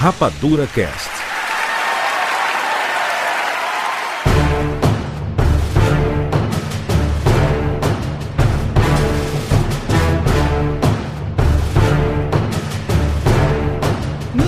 Rapadura Cast.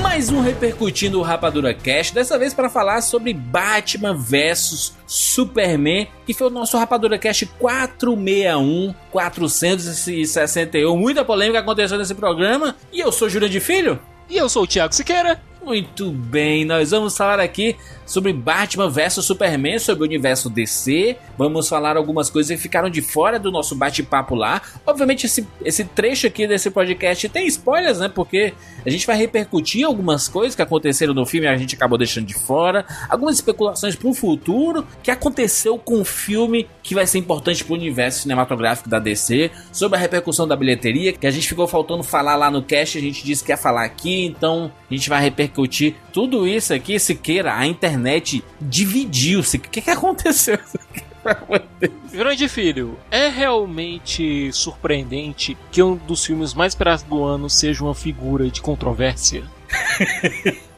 Mais um repercutindo o Rapadura Cast, dessa vez para falar sobre Batman vs Superman, que foi o nosso Rapadura Cast 461, 461. Muita polêmica aconteceu nesse programa. E eu sou Júlia de Filho. E eu sou o Thiago Siqueira. Muito bem, nós vamos falar aqui sobre Batman vs Superman, sobre o universo DC. Vamos falar algumas coisas que ficaram de fora do nosso bate-papo lá. Obviamente, esse, esse trecho aqui desse podcast tem spoilers, né? Porque a gente vai repercutir algumas coisas que aconteceram no filme e a gente acabou deixando de fora. Algumas especulações para o futuro que aconteceu com o filme que vai ser importante para o universo cinematográfico da DC. Sobre a repercussão da bilheteria, que a gente ficou faltando falar lá no cast, a gente disse que ia falar aqui, então a gente vai repercutir tudo isso aqui. Se queira, a internet dividiu-se. O que, que aconteceu? Grande filho, é realmente surpreendente que um dos filmes mais esperados do ano seja uma figura de controvérsia?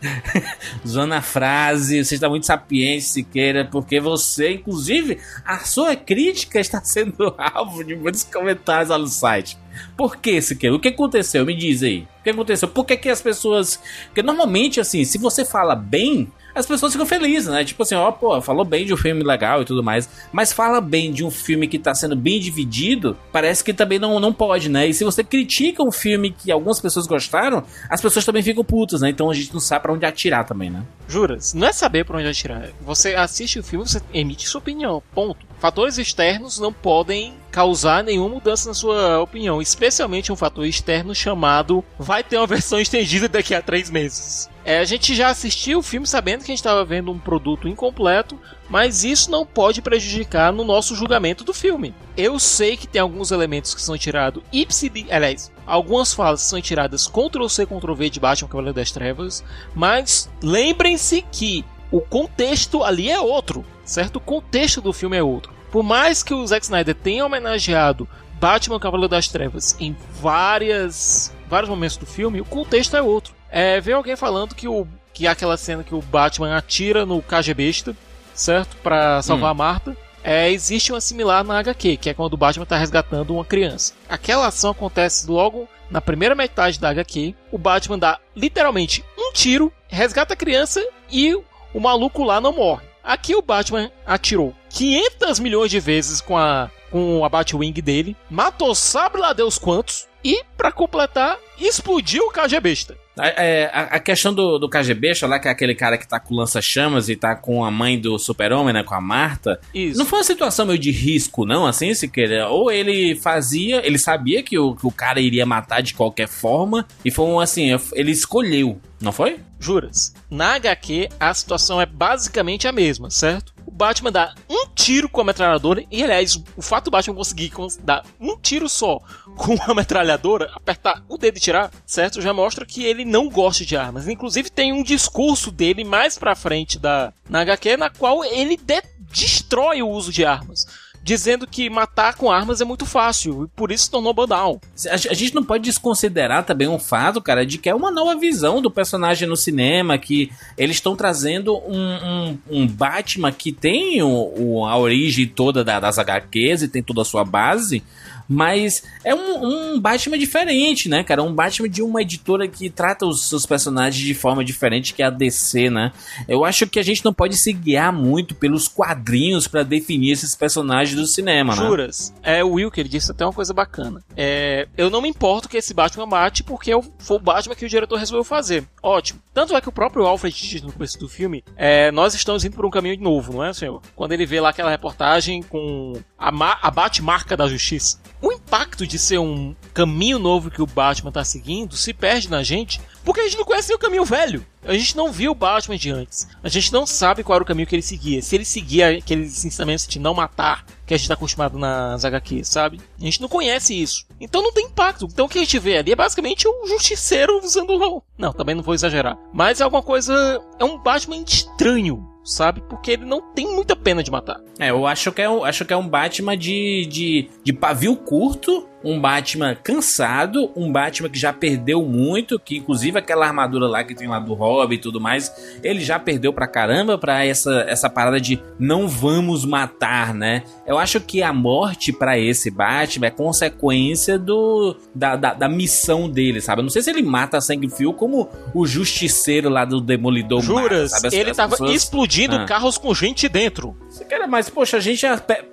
Zona frase, você está muito sapiente, Siqueira, porque você, inclusive, a sua crítica está sendo alvo de muitos comentários lá no site. Por que, Siqueira? O que aconteceu? Me diz aí. O que aconteceu? Por que, que as pessoas. Porque normalmente, assim, se você fala bem, as pessoas ficam felizes, né? Tipo assim, ó, pô, falou bem de um filme legal e tudo mais. Mas fala bem de um filme que tá sendo bem dividido, parece que também não, não pode, né? E se você critica um filme que algumas pessoas gostaram, as pessoas também ficam putas, né? Então a gente não sabe para onde atirar também, né? Juras, não é saber para onde atirar. Você assiste o filme, você emite sua opinião. Ponto. Fatores externos não podem causar nenhuma mudança na sua opinião, especialmente um fator externo chamado vai ter uma versão estendida daqui a três meses. É, a gente já assistiu o filme sabendo que a gente estava vendo um produto incompleto, mas isso não pode prejudicar no nosso julgamento do filme. Eu sei que tem alguns elementos que são tirados ipsidi, aliás, algumas falas são tiradas Ctrl C Ctrl V de Batman Cavaleiro das Trevas, mas lembrem-se que o contexto ali é outro, certo? O contexto do filme é outro. Por mais que o Zack Snyder tenha homenageado Batman Cavaleiro das Trevas em várias, vários momentos do filme, o contexto é outro. É, vem alguém falando que, o, que aquela cena que o Batman atira no KGBista, certo? Para salvar hum. a Marta. É, existe uma similar na HQ, que é quando o Batman está resgatando uma criança. Aquela ação acontece logo na primeira metade da HQ. O Batman dá literalmente um tiro, resgata a criança e o maluco lá não morre. Aqui o Batman atirou 500 milhões de vezes com a com a Batwing dele, matou sabe lá Deus quantos e para completar explodiu o KGBista. É, a, a, questão do, do KGB, lá que é aquele cara que tá com lança-chamas e tá com a mãe do super-homem, né, com a Marta. Isso. Não foi uma situação meio de risco, não, assim, se querer. Ou ele fazia, ele sabia que o, que o cara iria matar de qualquer forma, e foi um, assim, ele escolheu, não foi? Juras. Na HQ, a situação é basicamente a mesma, certo? Batman dá um tiro com a metralhadora, e aliás, o fato do Batman conseguir dar um tiro só com a metralhadora, apertar o dedo e tirar, certo? Já mostra que ele não gosta de armas. Inclusive, tem um discurso dele mais pra frente da, na HQ, na qual ele de, destrói o uso de armas dizendo que matar com armas é muito fácil e por isso se tornou banal. A, gente não pode desconsiderar também um fato, cara, de que é uma nova visão do personagem no cinema, que eles estão trazendo um, um, um, Batman que tem o, o, a origem toda da, das HQs e tem toda a sua base, mas é um, um, Batman diferente, né, cara? Um Batman de uma editora que trata os seus personagens de forma diferente que a DC, né? Eu acho que a gente não pode se guiar muito pelos quadrinhos para definir esses personagens do cinema, né? Juras. É, o Wilker disse até uma coisa bacana. É, eu não me importo que esse Batman mate porque foi o Batman que o diretor resolveu fazer. Ótimo. Tanto é que o próprio Alfred diz no começo do filme, é, nós estamos indo por um caminho novo, não é, senhor? Quando ele vê lá aquela reportagem com a, a bate-marca da justiça. Impacto de ser um caminho novo que o Batman tá seguindo se perde na gente porque a gente não conhece o caminho velho. A gente não viu o Batman de antes. A gente não sabe qual era o caminho que ele seguia. Se ele seguia aqueles ensinamentos de não matar, que a gente tá acostumado nas HQs, sabe? A gente não conhece isso. Então não tem impacto. Então o que a gente vê ali é basicamente um justiceiro usando o. Não, também não vou exagerar. Mas é alguma coisa. É um Batman estranho sabe? Porque ele não tem muita pena de matar. É, eu acho que é um, acho que é um Batman de, de, de pavio curto um Batman cansado, um Batman que já perdeu muito, que inclusive aquela armadura lá que tem lá do Robin e tudo mais, ele já perdeu pra caramba pra essa, essa parada de não vamos matar, né? Eu acho que a morte para esse Batman é consequência do da, da, da, missão dele, sabe? Eu não sei se ele mata a sangue fio como o justiceiro lá do Demolidor Juras, mata, sabe? As, ele as tava pessoas... explodindo ah. carros com gente dentro. Siqueira, mas poxa, a gente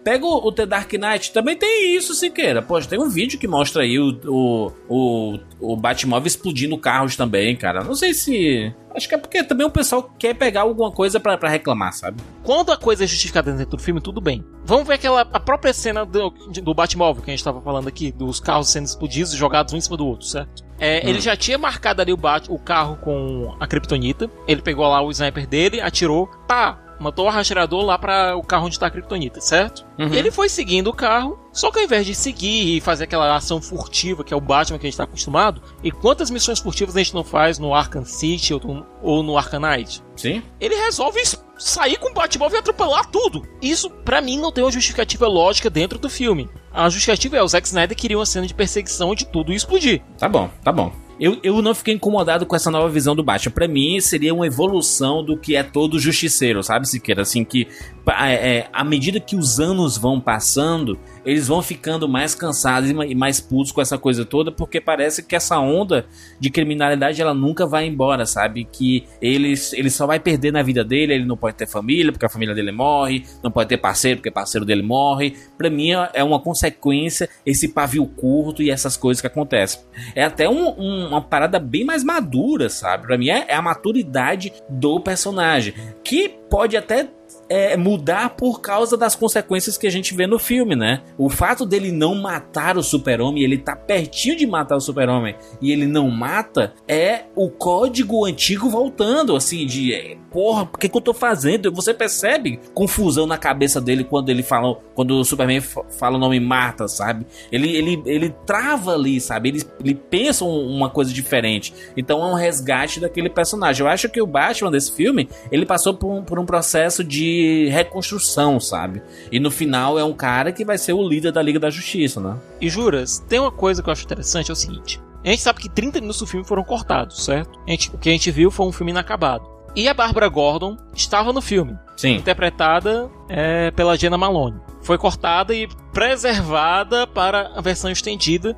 pega o, o The Dark Knight, também tem isso, Siqueira. Poxa, tem um vídeo que mostra aí o, o, o, o Batmóvel explodindo carros também, cara. Não sei se. Acho que é porque também o pessoal quer pegar alguma coisa para reclamar, sabe? Quando a coisa é justificada dentro do filme, tudo bem. Vamos ver aquela a própria cena do, do Batmóvel que a gente tava falando aqui, dos carros sendo explodidos e jogados um em cima do outro, certo? É, hum. Ele já tinha marcado ali o, Bat, o carro com a Kryptonita. Ele pegou lá o sniper dele, atirou, pá, mandou o rastreador lá para o carro onde está a Kryptonita, certo? Uhum. Ele foi seguindo o carro, só que ao invés de seguir e fazer aquela ação furtiva que é o Batman que a gente está acostumado, e quantas missões furtivas a gente não faz no Arkham City ou, ou no Arkham Knight? Sim. Ele resolve sair com o Batmóvel e atropelar tudo. Isso, para mim, não tem uma justificativa lógica dentro do filme. A justificativa é o Zack Snyder queria uma cena de perseguição de tudo explodir. Tá bom, tá bom. Eu, eu não fiquei incomodado com essa nova visão do Batman. Para mim, seria uma evolução do que é todo justiceiro, sabe, Siqueira? Assim, que é, é, à medida que os anos vão passando, eles vão ficando mais cansados e mais putos com essa coisa toda, porque parece que essa onda de criminalidade ela nunca vai embora, sabe? Que ele, ele só vai perder na vida dele, ele não pode ter família, porque a família dele morre, não pode ter parceiro, porque parceiro dele morre. Pra mim é uma consequência esse pavio curto e essas coisas que acontecem. É até um, um, uma parada bem mais madura, sabe? Pra mim é, é a maturidade do personagem, que pode até é, mudar por causa das consequências que a gente vê no filme, né? O fato dele não matar o super-homem, ele tá pertinho de matar o super-homem e ele não mata, é o código antigo voltando, assim, de porra, o que, que eu tô fazendo? Você percebe confusão na cabeça dele quando ele fala, quando o Superman fala o nome Marta, sabe? Ele, ele, ele trava ali, sabe? Ele, ele pensa uma coisa diferente. Então é um resgate daquele personagem. Eu acho que o Batman desse filme, ele passou por um, por um processo de reconstrução, sabe? E no final é um cara que vai ser o líder da Liga da Justiça, né? E juras, tem uma coisa que eu acho interessante, é o seguinte. A gente sabe que 30 minutos do filme foram cortados, certo? Gente, o que a gente viu foi um filme inacabado. E a Bárbara Gordon estava no filme. Sim. Interpretada é, pela Jenna Malone. Foi cortada e preservada para a versão estendida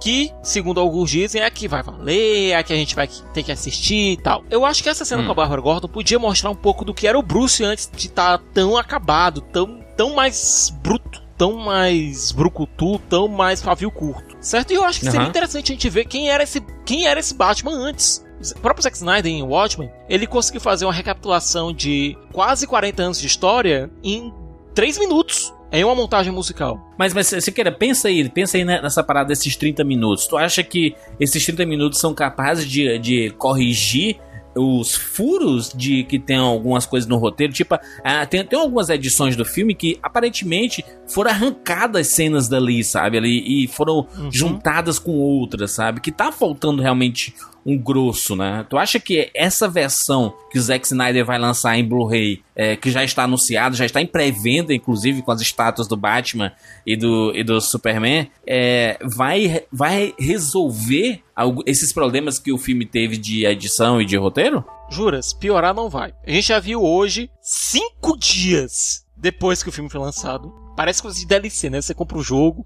que, segundo alguns dizem, é a que vai valer, é a que a gente vai ter que assistir e tal. Eu acho que essa cena hum. com a Barbara Gordon podia mostrar um pouco do que era o Bruce antes de estar tá tão acabado, tão, tão mais bruto, tão mais brucutu, tão mais pavio curto. Certo? E eu acho que seria uhum. interessante a gente ver quem era esse, quem era esse Batman antes. O próprio Zack Snyder em Watchmen, ele conseguiu fazer uma recapitulação de quase 40 anos de história em 3 minutos é uma montagem musical. Mas, mas você queira, pensa aí, pensa aí nessa parada desses 30 minutos. Tu acha que esses 30 minutos são capazes de, de corrigir os furos de que tem algumas coisas no roteiro, tipo, ah, tem, tem algumas edições do filme que aparentemente foram arrancadas cenas dali, sabe? Ali, e foram uhum. juntadas com outras, sabe? Que tá faltando realmente um grosso, né? Tu acha que essa versão que Zack Snyder vai lançar em Blu-ray, é, que já está anunciado, já está em pré-venda, inclusive com as estátuas do Batman e do, e do Superman, é, vai, vai resolver esses problemas que o filme teve de edição e de roteiro? Juras, piorar não vai. A gente já viu hoje, cinco dias depois que o filme foi lançado. Parece coisa de DLC, né? Você compra o jogo,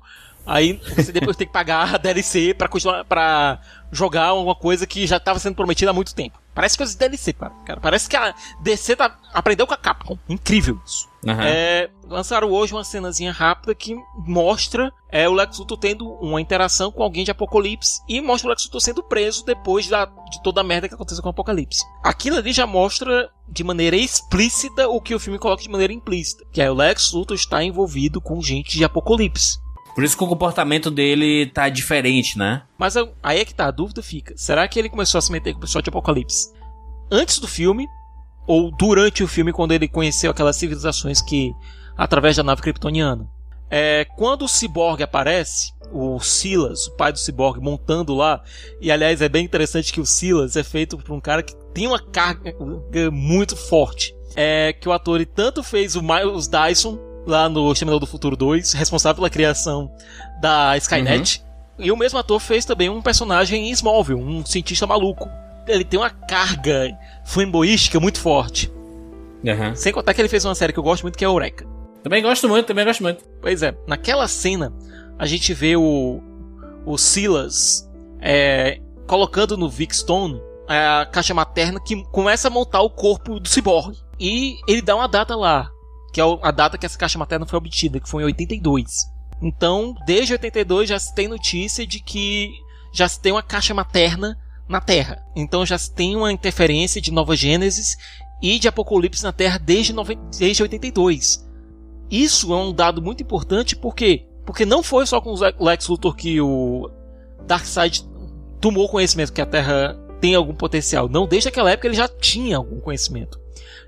Aí você depois tem que pagar a DLC pra, continuar, pra jogar alguma coisa que já estava sendo prometida há muito tempo. Parece coisa de DLC, cara. cara. Parece que a DC tá, aprendeu com a Capcom. Incrível isso. Uhum. É, lançaram hoje uma cenazinha rápida que mostra é, o Lex Luthor tendo uma interação com alguém de Apocalipse e mostra o Lex Luthor sendo preso depois da, de toda a merda que aconteceu com o Apocalipse. Aquilo ali já mostra de maneira explícita o que o filme coloca de maneira implícita, que é o Lex Luthor está envolvido com gente de Apocalipse. Por isso que o comportamento dele tá diferente, né? Mas aí é que tá, a dúvida fica. Será que ele começou a se meter com o pessoal de Apocalipse antes do filme? Ou durante o filme, quando ele conheceu aquelas civilizações que. através da nave kryptoniana? É, quando o Cyborg aparece, o Silas, o pai do Cyborg, montando lá, e aliás é bem interessante que o Silas é feito por um cara que tem uma carga muito forte. É que o ator tanto fez o Miles Dyson lá no Exterminador do Futuro 2, responsável pela criação da Skynet. Uhum. E o mesmo ator fez também um personagem em Smallville, um cientista maluco. Ele tem uma carga flamboística muito forte. Uhum. Sem contar que ele fez uma série que eu gosto muito, que é Eureka. Também gosto muito, também gosto muito. Pois é, naquela cena a gente vê o, o Silas é, colocando no Vic Stone a caixa materna que começa a montar o corpo do cyborg. E ele dá uma data lá, que é a data que essa caixa materna foi obtida, que foi em 82. Então, desde 82 já se tem notícia de que já se tem uma caixa materna na Terra. Então já se tem uma interferência de Nova Gênesis e de Apocalipse na Terra desde, desde 82. Isso é um dado muito importante porque porque não foi só com o Lex Luthor que o Darkseid tomou conhecimento que a Terra tem algum potencial. Não, desde aquela época ele já tinha algum conhecimento.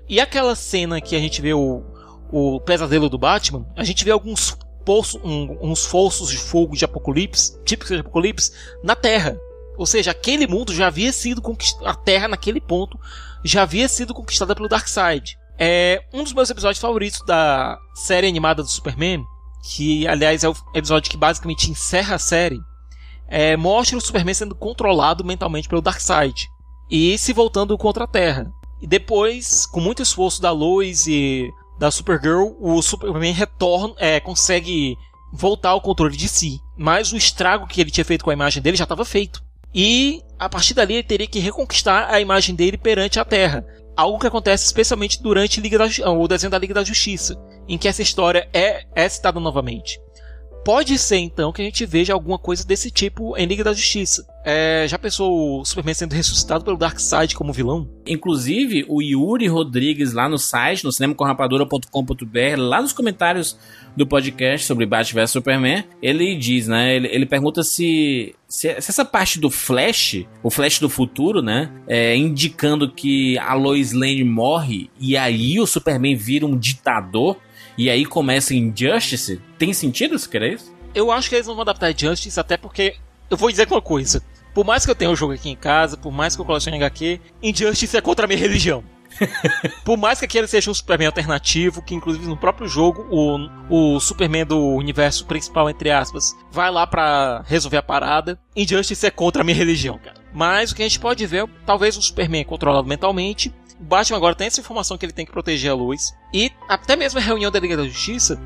E aquela cena que a gente vê o, o pesadelo do Batman, a gente vê alguns poços, um, uns fossos de fogo de Apocalipse, típicos de Apocalipse, na Terra. Ou seja, aquele mundo já havia sido conquistado, a Terra naquele ponto já havia sido conquistada pelo Darkseid. É um dos meus episódios favoritos da série animada do Superman, que aliás é o episódio que basicamente encerra a série, é, mostra o Superman sendo controlado mentalmente pelo Darkseid e se voltando contra a Terra. E depois, com muito esforço da Lois e da Supergirl, o Superman retorna, é, consegue voltar ao controle de si. Mas o estrago que ele tinha feito com a imagem dele já estava feito. E a partir dali ele teria que reconquistar a imagem dele perante a Terra. Algo que acontece especialmente durante Liga da, o desenho da Liga da Justiça, em que essa história é, é citada novamente. Pode ser então que a gente veja alguma coisa desse tipo em Liga da Justiça. É, já pensou o Superman sendo ressuscitado pelo Darkseid como vilão? Inclusive, o Yuri Rodrigues lá no site, no cinemacorrapadora.com.br, lá nos comentários do podcast sobre Batman vs Superman, ele diz, né? Ele, ele pergunta se, se, se, essa parte do Flash, o Flash do futuro, né? É, indicando que a Lois Lane morre e aí o Superman vira um ditador e aí começa Injustice, tem sentido se quer isso? Eu acho que eles não vão adaptar Injustice, até porque. Eu vou dizer uma coisa. Por mais que eu tenha o um jogo aqui em casa, por mais que eu colecione HQ, Injustice é contra a minha religião. Por mais que aquele seja um Superman alternativo, que inclusive no próprio jogo, o, o Superman do universo principal, entre aspas, vai lá para resolver a parada, Injustice é contra a minha religião, cara. Mas o que a gente pode ver, talvez um Superman controlado mentalmente, o Batman agora tem essa informação que ele tem que proteger a luz. E até mesmo a reunião da Liga da Justiça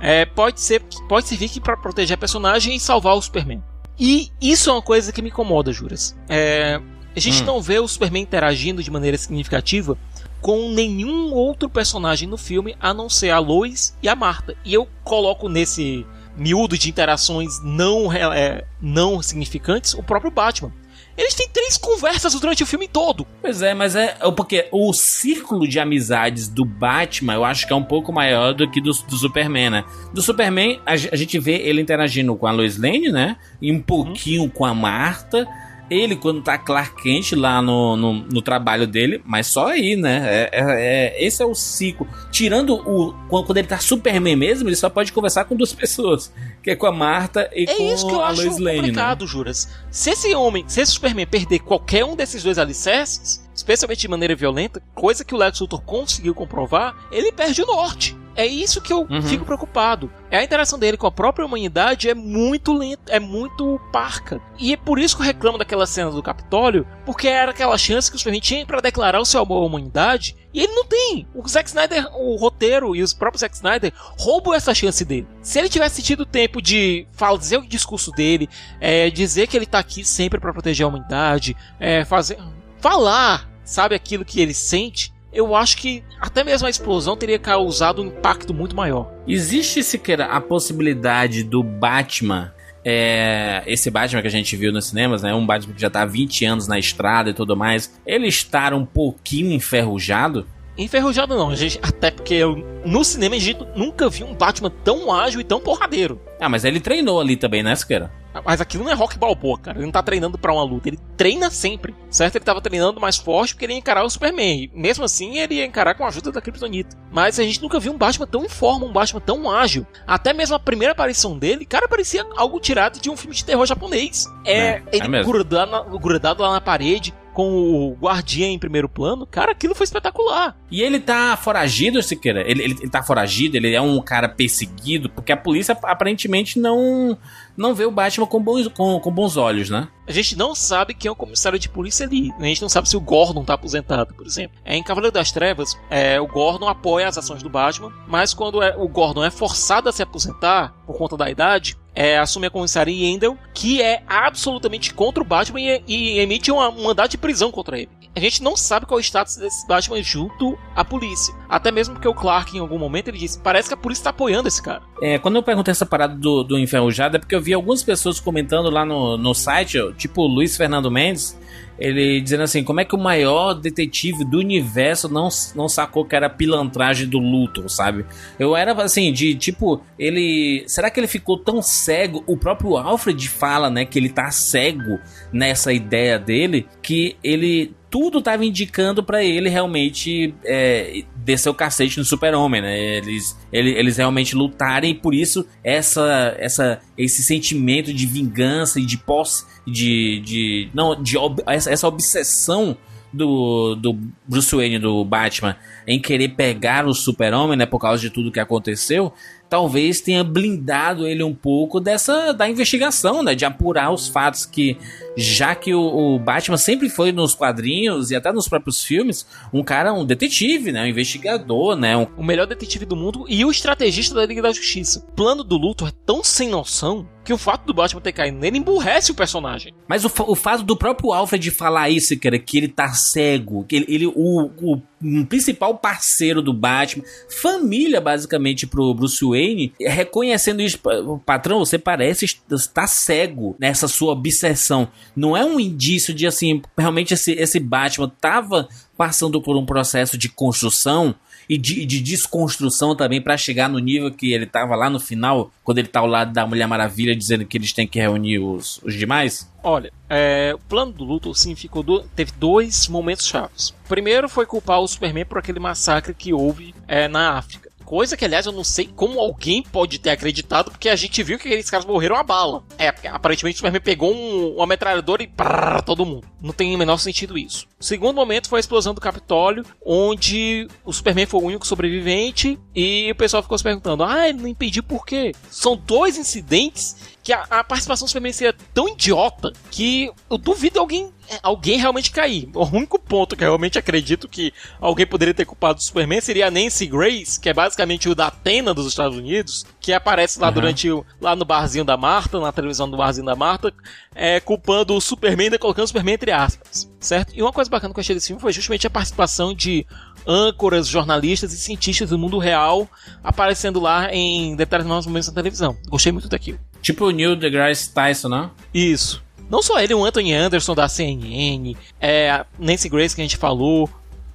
é, pode, ser, pode servir para proteger a personagem e salvar o Superman. E isso é uma coisa que me incomoda, Juras. É, a gente hum. não vê o Superman interagindo de maneira significativa com nenhum outro personagem no filme a não ser a Lois e a Marta. E eu coloco nesse miúdo de interações não, é, não significantes o próprio Batman. Eles têm três conversas durante o filme todo. Pois é, mas é, é porque o círculo de amizades do Batman eu acho que é um pouco maior do que do, do Superman, né? Do Superman, a, a, gente vê ele interagindo com a Lois Lane, né? E um pouquinho uhum. com a Marta ele quando tá Clark Kent lá no, no, no, trabalho dele, mas só aí, né? É, é, é, esse é o ciclo. Tirando o. Quando ele tá Superman mesmo, ele só pode conversar com duas pessoas. Que é com a Marta e é com isso que eu a acho Lois Lane. Né? complicado, né? Juras. Se esse homem, se esse Superman perder qualquer um desses dois alicerces, especialmente de maneira violenta, coisa que o Lex Luthor conseguiu comprovar, ele perde o norte. É isso que eu uhum. fico preocupado. É a interação dele com a própria humanidade é muito lenta, é muito parca. E é por isso que eu reclamo daquela cena do Capitólio, porque era aquela chance que o Superman tinha para declarar o seu amor à humanidade, e ele não tem. O Zack Snyder, o roteiro e os próprios Zack Snyder roubam essa chance dele. Se ele tivesse tido tempo de fazer o discurso dele, é, dizer que ele tá aqui sempre para proteger a humanidade, é, fazer falar, sabe, aquilo que ele sente, eu acho que até mesmo a explosão teria causado um impacto muito maior. Existe sequer a possibilidade do Batman é, esse Batman que a gente viu nos cinemas, né? Um Batman que já tá há 20 anos na estrada e tudo mais, ele estar um pouquinho enferrujado? Enferrujado não, gente, até porque eu, no cinema a gente nunca viu um Batman tão ágil e tão porradeiro. Ah, mas ele treinou ali também, né, Siqueira? Mas aquilo não é rock balboa, cara. Ele não tá treinando para uma luta. Ele treina sempre, certo? Ele tava treinando mais forte porque ele ia encarar o Superman. E mesmo assim, ele ia encarar com a ajuda da Kryptonita. Mas a gente nunca viu um Batman tão em forma, um Batman tão ágil. Até mesmo a primeira aparição dele, cara, parecia algo tirado de um filme de terror japonês. É, é ele é grudado, grudado lá na parede, com o guardiã em primeiro plano, cara, aquilo foi espetacular. E ele tá foragido, Siqueira? Ele, ele, ele tá foragido? Ele é um cara perseguido? Porque a polícia aparentemente não não vê o Batman com bons, com, com bons olhos, né? A gente não sabe quem é o comissário de polícia ali. A gente não sabe se o Gordon tá aposentado, por exemplo. É, em Cavaleiro das Trevas, é, o Gordon apoia as ações do Batman, mas quando é, o Gordon é forçado a se aposentar por conta da idade, é, assume a comissária Yendel, que é absolutamente contra o Batman e, e emite uma, um mandado de prisão contra ele. A gente não sabe qual é o status desse Batman junto à polícia. Até mesmo porque o Clark, em algum momento, ele disse: parece que a polícia está apoiando esse cara. É, quando eu perguntei essa parada do, do Enferrujado, é porque eu vi algumas pessoas comentando lá no, no site, tipo o Luiz Fernando Mendes, ele dizendo assim, como é que o maior detetive do universo não, não sacou que era pilantragem do Luthor, sabe? Eu era assim, de tipo, ele. Será que ele ficou tão cego? O próprio Alfred fala, né, que ele tá cego nessa ideia dele, que ele tudo estava indicando para ele realmente é, descer o cacete no super-homem, né? Eles, eles, eles realmente lutarem por isso essa, essa, esse sentimento de vingança e de posse, de, de, não, de essa obsessão do, do Bruce Wayne, do Batman, em querer pegar o super-homem, né, por causa de tudo que aconteceu, talvez tenha blindado ele um pouco dessa da investigação, né, de apurar os fatos que já que o, o, Batman sempre foi nos quadrinhos e até nos próprios filmes um cara, um detetive, né, um investigador, né, um... o melhor detetive do mundo e o estrategista da Liga da Justiça. O plano do Luthor é tão sem noção que o fato do Batman ter caído nele emburrece o personagem. Mas o, o fato do próprio Alfred falar isso, cara, que ele tá cego, que ele, ele o, o um principal parceiro do Batman, família basicamente pro Bruce Wayne, reconhecendo isso, patrão, você parece estar cego nessa sua obsessão. Não é um indício de assim, realmente esse, esse Batman tava passando por um processo de construção e de, de desconstrução também para chegar no nível que ele tava lá no final, quando ele tá ao lado da Mulher Maravilha dizendo que eles têm que reunir os, os demais? Olha, é, o plano do Luthor sim ficou do, teve dois momentos chaves. primeiro foi culpar o Superman por aquele massacre que houve é, na África. Coisa que, aliás, eu não sei como alguém pode ter acreditado, porque a gente viu que aqueles caras morreram a bala. É, aparentemente o Superman pegou um, uma metralhadora e prrr, todo mundo. Não tem o menor sentido isso. O segundo momento foi a explosão do Capitólio, onde o Superman foi o único sobrevivente e o pessoal ficou se perguntando: ah, ele não impediu por quê? São dois incidentes que a, a participação do Superman seria tão idiota que eu duvido alguém alguém realmente cair. O único ponto que eu realmente acredito que alguém poderia ter culpado do Superman seria a Nancy Grace, que é basicamente o da Atena dos Estados Unidos, que aparece lá uhum. durante o, lá no barzinho da Marta, na televisão do barzinho da Marta, é, culpando o Superman e colocando o Superman entre aspas, certo? E uma coisa bacana que eu achei desse filme foi justamente a participação de âncoras, jornalistas e cientistas do mundo real aparecendo lá em determinados momentos na televisão. Gostei muito daquilo. Tipo o Neil deGrasse Tyson, né? Isso. Não só ele, o Anthony Anderson da CNN, é, a Nancy Grace que a gente falou.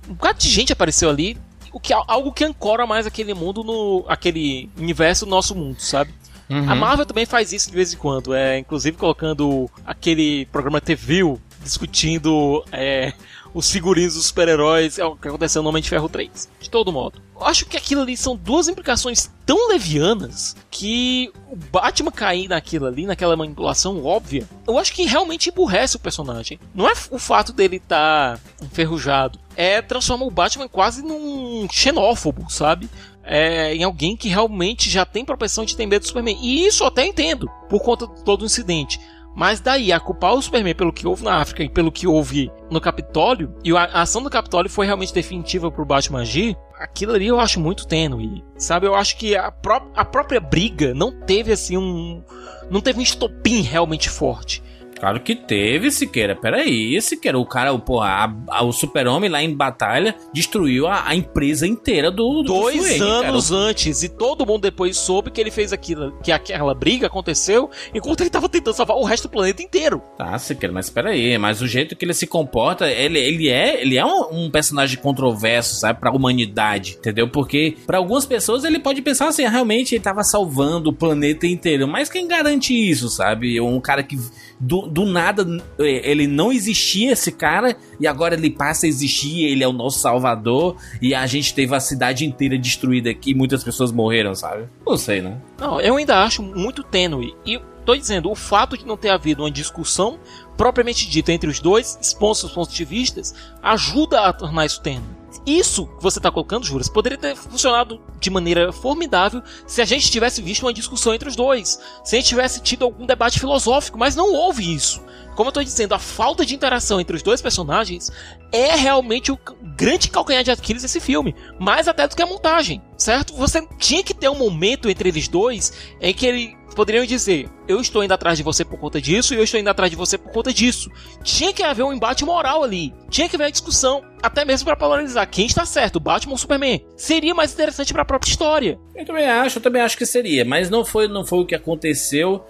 Um bocado de gente apareceu ali. O que, algo que ancora mais aquele mundo no. aquele universo no nosso mundo, sabe? Uhum. A Marvel também faz isso de vez em quando, é, inclusive colocando aquele programa TV discutindo é, os figurinos dos super-heróis, é o que aconteceu no Homem de Ferro 3. De todo modo. Eu acho que aquilo ali são duas implicações tão levianas que o Batman cair naquilo ali, naquela manipulação óbvia, eu acho que realmente emburrece o personagem. Não é o fato dele estar tá enferrujado, é transforma o Batman quase num xenófobo, sabe? É, em alguém que realmente já tem propensão de ter medo do Superman. E isso eu até entendo, por conta de todo o incidente. Mas daí a culpar o Superman pelo que houve na África e pelo que houve no Capitólio, e a ação do Capitólio foi realmente definitiva pro Batman agir, aquilo ali eu acho muito tênue. Sabe, eu acho que a, pró a própria briga não teve assim um. Não teve um estopim realmente forte. Claro que teve, Siqueira. Peraí, Siqueira. O cara, porra, a, a, o super-homem lá em batalha destruiu a, a empresa inteira do, do Dois Wayne, anos cara. antes. E todo mundo depois soube que ele fez aquilo, que aquela briga aconteceu enquanto ele tava tentando salvar o resto do planeta inteiro. Tá, Siqueira, mas peraí. Mas o jeito que ele se comporta, ele, ele é, ele é um, um personagem controverso, sabe? Pra humanidade, entendeu? Porque para algumas pessoas ele pode pensar assim, ah, realmente ele tava salvando o planeta inteiro. Mas quem garante isso, sabe? Um cara que do, do nada é, ele não existia esse cara e agora ele passa a existir, ele é o nosso salvador e a gente teve a cidade inteira destruída aqui, muitas pessoas morreram, sabe? Não sei, né? Não, eu ainda acho muito tênue. E tô dizendo, o fato de não ter havido uma discussão propriamente dita entre os dois, expondo seus pontos de vista, ajuda a tornar isso tênue. Isso que você está colocando, Juras, poderia ter funcionado de maneira formidável se a gente tivesse visto uma discussão entre os dois, se a gente tivesse tido algum debate filosófico, mas não houve isso. Como eu estou dizendo, a falta de interação entre os dois personagens é realmente o grande calcanhar de Aquiles desse filme, mais até do que a montagem, certo? Você tinha que ter um momento entre eles dois em que ele poderiam dizer: Eu estou indo atrás de você por conta disso e eu estou indo atrás de você por conta disso. Tinha que haver um embate moral ali. Tinha que haver discussão, até mesmo para polarizar quem está certo, Batman ou Superman. Seria mais interessante para a própria história. Eu também acho, eu também acho que seria, mas não foi, não foi o que aconteceu.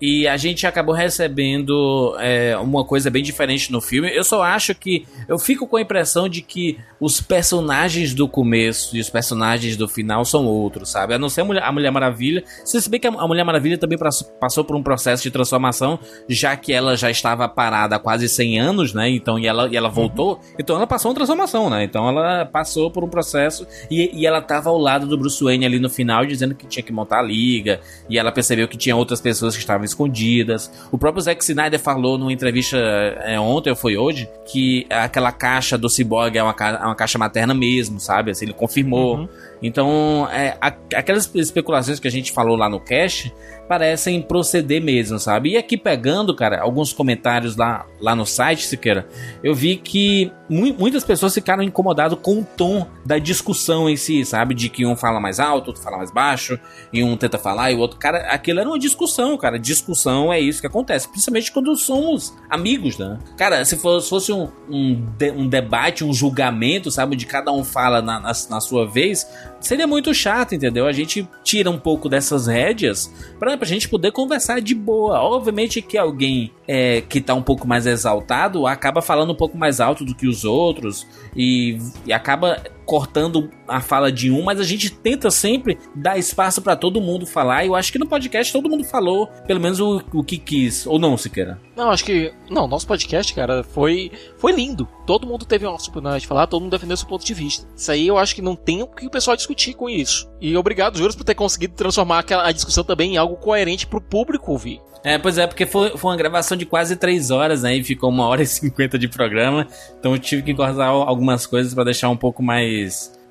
E a gente acabou recebendo é, uma coisa bem diferente no filme. Eu só acho que. Eu fico com a impressão de que os personagens do começo e os personagens do final são outros, sabe? A não ser a Mulher, a Mulher Maravilha. Se bem que a Mulher Maravilha também passou por um processo de transformação, já que ela já estava parada há quase 100 anos, né? Então, e ela, e ela voltou. Uhum. Então ela passou uma transformação, né? Então ela passou por um processo e, e ela estava ao lado do Bruce Wayne ali no final, dizendo que tinha que montar a liga. E ela percebeu que tinha outras pessoas que estavam escondidas. O próprio Zack Snyder falou numa entrevista é, ontem ou foi hoje que aquela caixa do Cyborg é uma, é uma caixa materna mesmo, sabe? Assim, ele confirmou. Uhum. Então, é, aquelas especulações que a gente falou lá no cast parecem proceder mesmo, sabe? E aqui pegando, cara, alguns comentários lá, lá no site, Siqueira, eu vi que mu muitas pessoas ficaram incomodadas com o tom da discussão em si, sabe? De que um fala mais alto, outro fala mais baixo, e um tenta falar e o outro. Cara, aquilo era uma discussão, cara. Discussão é isso que acontece, principalmente quando somos amigos, né? Cara, se fosse, fosse um, um, de, um debate, um julgamento, sabe? De cada um fala na, na, na sua vez, seria muito chato, entendeu? A gente tira um pouco dessas rédeas pra, pra gente poder conversar de boa. Obviamente que alguém é, que tá um pouco mais exaltado acaba falando um pouco mais alto do que os outros e, e acaba cortando a fala de um, mas a gente tenta sempre dar espaço para todo mundo falar. E eu acho que no podcast todo mundo falou, pelo menos o, o que quis, ou não, Siqueira? Não, acho que. Não, nosso podcast, cara, foi, foi lindo. Todo mundo teve uma oportunidade de falar, todo mundo defendeu seu ponto de vista. Isso aí eu acho que não tem o que o pessoal discutir com isso. E obrigado, Juros, por ter conseguido transformar aquela, a discussão também em algo coerente pro público ouvir. É, pois é, porque foi, foi uma gravação de quase três horas, né? E ficou uma hora e cinquenta de programa. Então eu tive que cortar algumas coisas para deixar um pouco mais.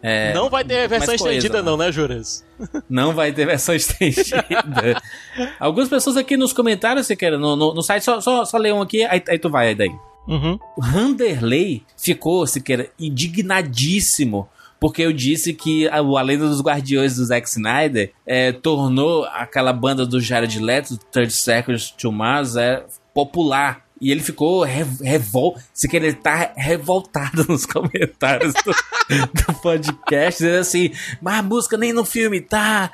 É, não vai ter versão estendida, não, né, Juras? Não vai ter versão estendida. Algumas pessoas aqui nos comentários, se quer, no, no, no, site, só, só, só um aqui, aí, aí tu vai aí daí. Uhum. O ficou, se quer, indignadíssimo porque eu disse que a, a Lenda dos Guardiões do Zack Snyder é, tornou aquela banda do Jared Leto, Third Seconds to Mars, é, popular. E ele ficou revol... Se que ele tá revoltado nos comentários do, do podcast, dizendo assim, mas a música nem no filme tá,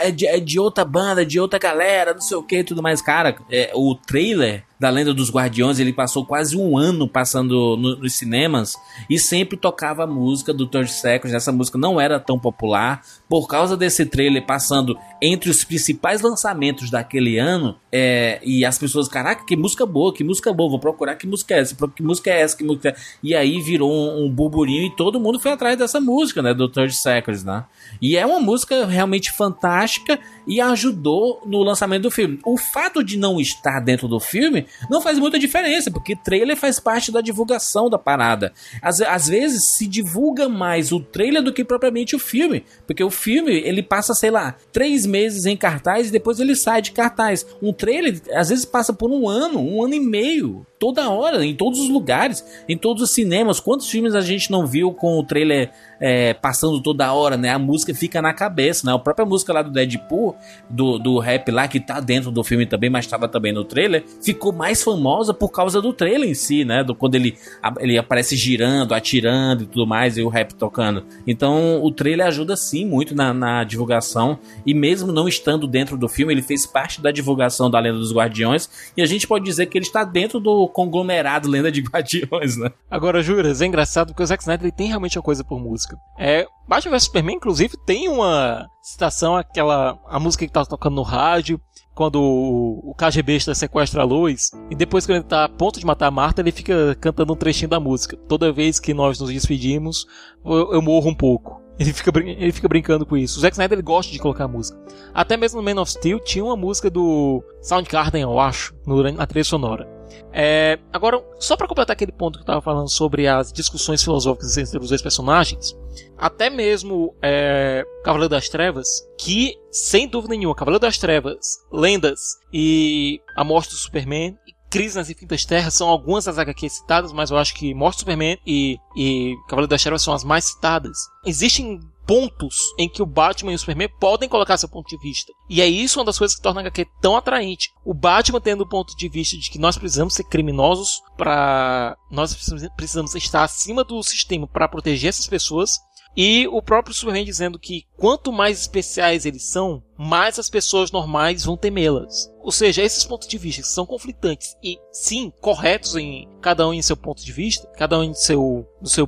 é de, é de outra banda, de outra galera, não sei o que tudo mais. Cara, é, o trailer da Lenda dos Guardiões, ele passou quase um ano passando no, nos cinemas e sempre tocava a música do Third Seconds. Essa música não era tão popular. Por causa desse trailer passando entre os principais lançamentos daquele ano, é, e as pessoas, caraca, que música boa, que música boa, vou procurar que música é essa, que música é essa, que música é... E aí virou um, um burburinho e todo mundo foi atrás dessa música, né, do Third Seconds, né? E é uma música realmente fantástica e ajudou no lançamento do filme. O fato de não estar dentro do filme não faz muita diferença, porque trailer faz parte da divulgação da parada. Às, às vezes se divulga mais o trailer do que propriamente o filme, porque o filme ele passa, sei lá, três meses em cartaz e depois ele sai de cartaz. Um trailer às vezes passa por um ano, um ano e meio toda hora, em todos os lugares, em todos os cinemas. Quantos filmes a gente não viu com o trailer é, passando toda hora, né? A música fica na cabeça, né? A própria música lá do Deadpool, do, do rap lá, que tá dentro do filme também, mas estava também no trailer, ficou mais famosa por causa do trailer em si, né? Do, quando ele, ele aparece girando, atirando e tudo mais, e o rap tocando. Então, o trailer ajuda sim muito na, na divulgação, e mesmo não estando dentro do filme, ele fez parte da divulgação da Lenda dos Guardiões, e a gente pode dizer que ele está dentro do conglomerado Lenda de Guardiões, né? Agora, Juras, é engraçado porque o Zack Snyder tem realmente uma coisa por música. É, Batman vs Superman, inclusive, tem uma citação aquela a música que tá tocando no rádio quando o, o KGB está sequestra a luz e depois que ele tá a ponto de matar a Marta, ele fica cantando um trechinho da música. Toda vez que nós nos despedimos, eu, eu morro um pouco. Ele fica, ele fica brincando com isso. O Zack Snyder ele gosta de colocar música. Até mesmo no Man of Steel tinha uma música do Soundgarden, eu acho, na trilha sonora. É, agora, só para completar aquele ponto que eu tava falando sobre as discussões filosóficas entre os dois personagens, até mesmo é, Cavaleiro das Trevas, que, sem dúvida nenhuma, Cavaleiro das Trevas, Lendas e A Morte do Superman Crise nas Infinitas Terras são algumas das HQs citadas, mas eu acho que Morte do Superman e, e Cavaleiro das Trevas são as mais citadas. Existem pontos em que o Batman e o Superman podem colocar seu ponto de vista. E é isso uma das coisas que torna a HQ tão atraente. O Batman tendo o ponto de vista de que nós precisamos ser criminosos para nós precisamos estar acima do sistema para proteger essas pessoas. E o próprio Superman dizendo que quanto mais especiais eles são, mais as pessoas normais vão temê-las. Ou seja, esses pontos de vista são conflitantes e sim corretos em cada um em seu ponto de vista, cada um em seu, no seu,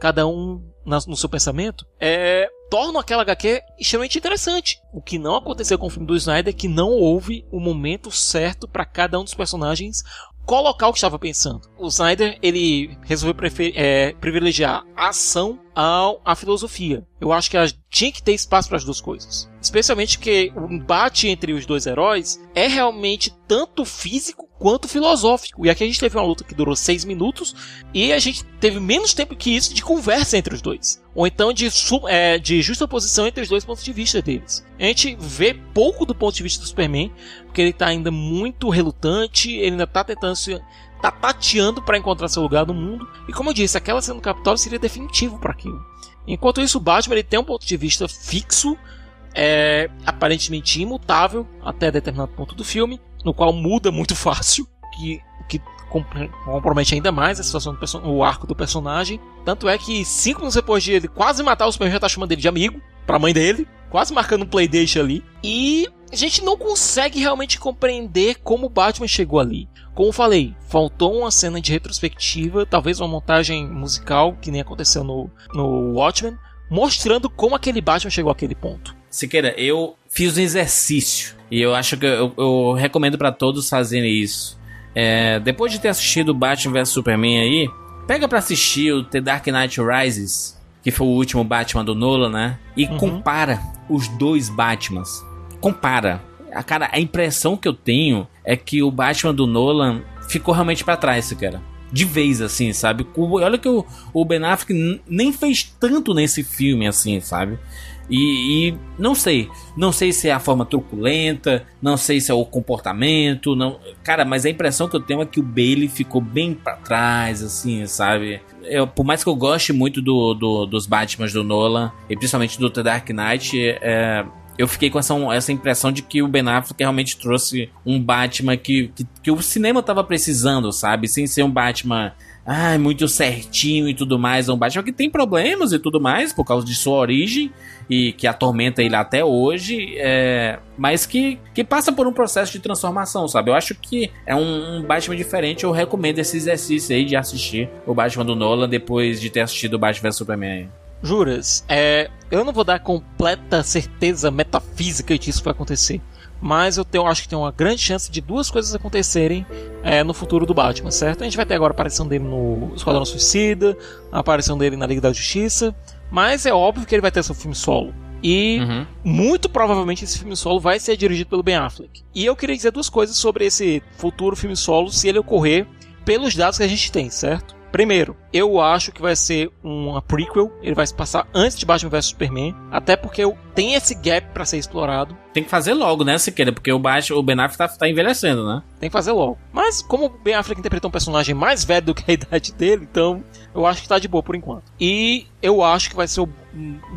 cada um no seu pensamento, é, tornam aquela HQ extremamente interessante. O que não aconteceu com o filme do Snyder é que não houve o momento certo para cada um dos personagens colocar o que estava pensando. O Snyder ele resolveu é, privilegiar a ação ao, à filosofia. Eu acho que tinha que ter espaço para as duas coisas. Especialmente porque o embate entre os dois heróis é realmente tanto físico quanto filosófico. E aqui a gente teve uma luta que durou seis minutos e a gente teve menos tempo que isso de conversa entre os dois. Ou então de, é, de justa oposição entre os dois pontos de vista deles. A gente vê pouco do ponto de vista do Superman, porque ele está ainda muito relutante, ele ainda está tentando se tá tateando para encontrar seu lugar no mundo. E como eu disse, aquela cena do Capitólio seria definitivo para aquilo. Enquanto isso, o Batman ele tem um ponto de vista fixo, é, aparentemente imutável até determinado ponto do filme, no qual muda muito fácil, que, que compromete ainda mais a situação do o arco do personagem. Tanto é que cinco minutos depois de ele quase matar o Superman, já tá chamando ele de amigo, pra mãe dele, quase marcando um playdate ali. E a gente não consegue realmente compreender como o Batman chegou ali. Como falei, faltou uma cena de retrospectiva, talvez uma montagem musical, que nem aconteceu no, no Watchmen, mostrando como aquele Batman chegou àquele ponto. Siqueira, eu fiz um exercício e eu acho que eu, eu recomendo para todos fazerem isso. É, depois de ter assistido Batman vs Superman aí, pega para assistir o The Dark Knight Rises, que foi o último Batman do Nolan, né? E uhum. compara os dois Batmans. Compara. A cara, a impressão que eu tenho é que o Batman do Nolan ficou realmente para trás, cara. De vez, assim, sabe? Olha que o, o Ben Affleck nem fez tanto nesse filme, assim, sabe? E, e, não sei, não sei se é a forma truculenta, não sei se é o comportamento, não, cara, mas a impressão que eu tenho é que o Bailey ficou bem para trás, assim, sabe? Eu, por mais que eu goste muito do, do, dos Batman do Nolan e principalmente do The Dark Knight, é, eu fiquei com essa, essa impressão de que o Ben Affleck realmente trouxe um Batman que, que, que o cinema tava precisando, sabe? Sem ser um Batman ah, muito certinho e tudo mais. Um Batman que tem problemas e tudo mais por causa de sua origem e que atormenta ele até hoje, é, mas que, que passa por um processo de transformação, sabe? Eu acho que é um, um, Batman diferente. Eu recomendo esse exercício aí de assistir o Batman do Nolan depois de ter assistido o Batman vs Superman. Juras, é, eu não vou dar completa certeza metafísica que isso vai acontecer mas eu tenho, acho que tem uma grande chance de duas coisas acontecerem é, no futuro do Batman, certo? A gente vai ter agora a aparição dele no Esquadrão Suicida, a aparição dele na Liga da Justiça, mas é óbvio que ele vai ter seu filme solo. E uhum. muito provavelmente esse filme solo vai ser dirigido pelo Ben Affleck. E eu queria dizer duas coisas sobre esse futuro filme solo, se ele ocorrer pelos dados que a gente tem, certo? Primeiro, eu acho que vai ser uma prequel, ele vai se passar antes de Batman vs Superman, até porque tem esse gap para ser explorado. Tem que fazer logo, né, Siqueira? Porque o, Batman, o Ben Affleck tá, tá, envelhecendo, né? Tem que fazer logo. Mas como o Ben Affleck interpretou um personagem mais velho do que a idade dele, então eu acho que tá de boa por enquanto. E eu acho que vai ser o